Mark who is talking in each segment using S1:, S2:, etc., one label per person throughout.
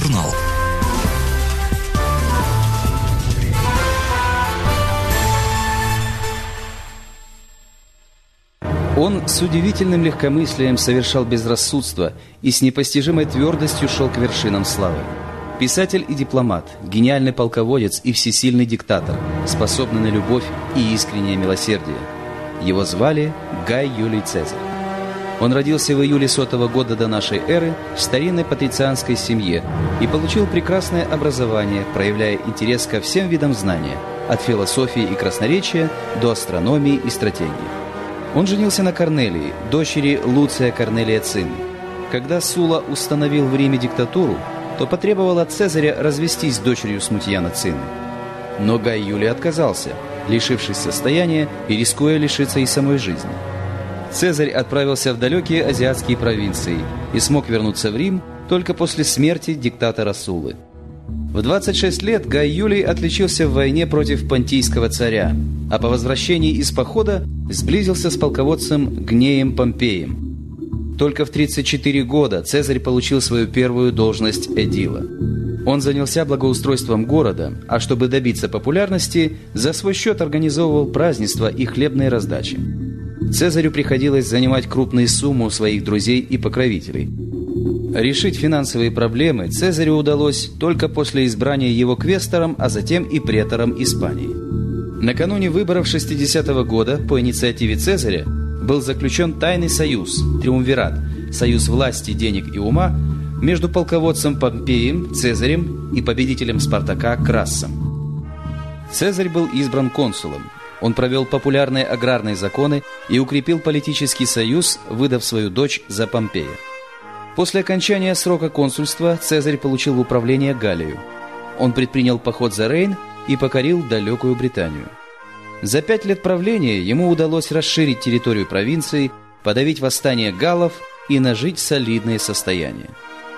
S1: Аудиожурнал.
S2: Он с удивительным легкомыслием совершал безрассудство и с непостижимой твердостью шел к вершинам славы. Писатель и дипломат, гениальный полководец и всесильный диктатор, способный на любовь и искреннее милосердие. Его звали Гай Юлий Цезарь. Он родился в июле сотого года до нашей эры в старинной патрицианской семье и получил прекрасное образование, проявляя интерес ко всем видам знания, от философии и красноречия до астрономии и стратегии. Он женился на Корнелии, дочери Луция Корнелия Цинны. Когда Сула установил в Риме диктатуру, то потребовал от Цезаря развестись с дочерью Смутьяна Цинны. Но Гай Юлий отказался, лишившись состояния и рискуя лишиться и самой жизни. Цезарь отправился в далекие азиатские провинции и смог вернуться в Рим только после смерти диктатора Сулы. В 26 лет Гай Юлий отличился в войне против понтийского царя, а по возвращении из похода сблизился с полководцем Гнеем Помпеем. Только в 34 года Цезарь получил свою первую должность эдила. Он занялся благоустройством города, а чтобы добиться популярности, за свой счет организовывал празднества и хлебные раздачи. Цезарю приходилось занимать крупные суммы у своих друзей и покровителей – Решить финансовые проблемы Цезарю удалось только после избрания его квестором, а затем и претором Испании. Накануне выборов 60 -го года по инициативе Цезаря был заключен тайный союз, триумвират, союз власти, денег и ума между полководцем Помпеем, Цезарем и победителем Спартака Крассом. Цезарь был избран консулом. Он провел популярные аграрные законы и укрепил политический союз, выдав свою дочь за Помпея. После окончания срока консульства Цезарь получил в управление Галлию. Он предпринял поход за Рейн и покорил далекую Британию. За пять лет правления ему удалось расширить территорию провинции, подавить восстание галлов и нажить солидное состояние.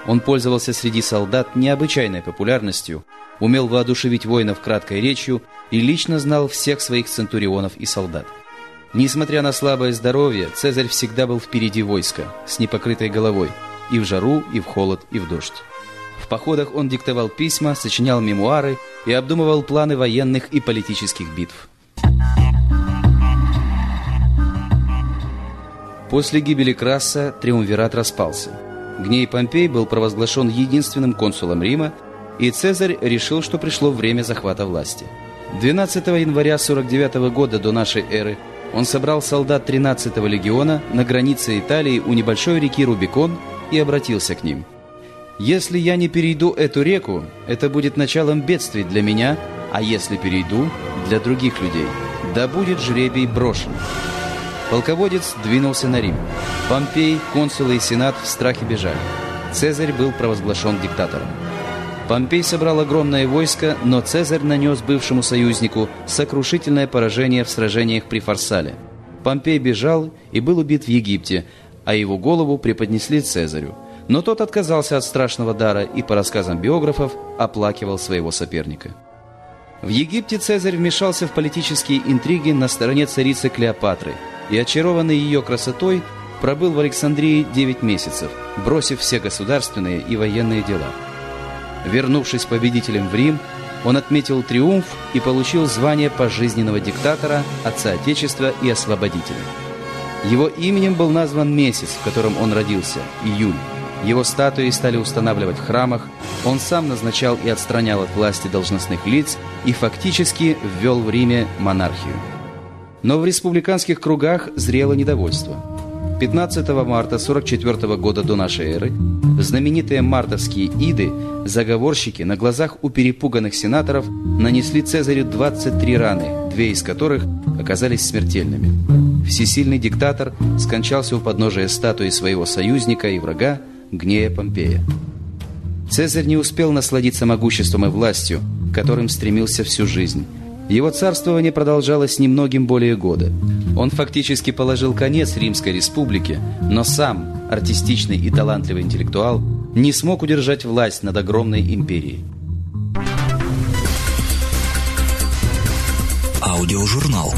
S2: Он пользовался среди солдат необычайной популярностью, умел воодушевить воинов краткой речью и лично знал всех своих центурионов и солдат. Несмотря на слабое здоровье, Цезарь всегда был впереди войска, с непокрытой головой – и в жару, и в холод, и в дождь. В походах он диктовал письма, сочинял мемуары и обдумывал планы военных и политических битв. После гибели Краса триумвират распался. Гней Помпей был провозглашен единственным консулом Рима, и Цезарь решил, что пришло время захвата власти. 12 января 49 года до нашей эры он собрал солдат 13-го легиона на границе Италии у небольшой реки Рубикон и обратился к ним. «Если я не перейду эту реку, это будет началом бедствий для меня, а если перейду, для других людей. Да будет жребий брошен». Полководец двинулся на Рим. Помпей, консулы и сенат в страхе бежали. Цезарь был провозглашен диктатором. Помпей собрал огромное войско, но Цезарь нанес бывшему союзнику сокрушительное поражение в сражениях при Фарсале. Помпей бежал и был убит в Египте, а его голову преподнесли Цезарю. Но тот отказался от страшного дара и, по рассказам биографов, оплакивал своего соперника. В Египте Цезарь вмешался в политические интриги на стороне царицы Клеопатры и, очарованный ее красотой, пробыл в Александрии 9 месяцев, бросив все государственные и военные дела. Вернувшись победителем в Рим, он отметил триумф и получил звание пожизненного диктатора, отца Отечества и освободителя. Его именем был назван месяц, в котором он родился – июль. Его статуи стали устанавливать в храмах, он сам назначал и отстранял от власти должностных лиц и фактически ввел в Риме монархию. Но в республиканских кругах зрело недовольство. 15 марта 44 года до нашей эры знаменитые мартовские иды, заговорщики на глазах у перепуганных сенаторов нанесли Цезарю 23 раны, две из которых оказались смертельными. Всесильный диктатор скончался у подножия статуи своего союзника и врага Гнея Помпея. Цезарь не успел насладиться могуществом и властью, которым стремился всю жизнь. Его царствование продолжалось немногим более года. Он фактически положил конец Римской республике, но сам, артистичный и талантливый интеллектуал, не смог удержать власть над огромной империей.
S1: Аудиожурнал.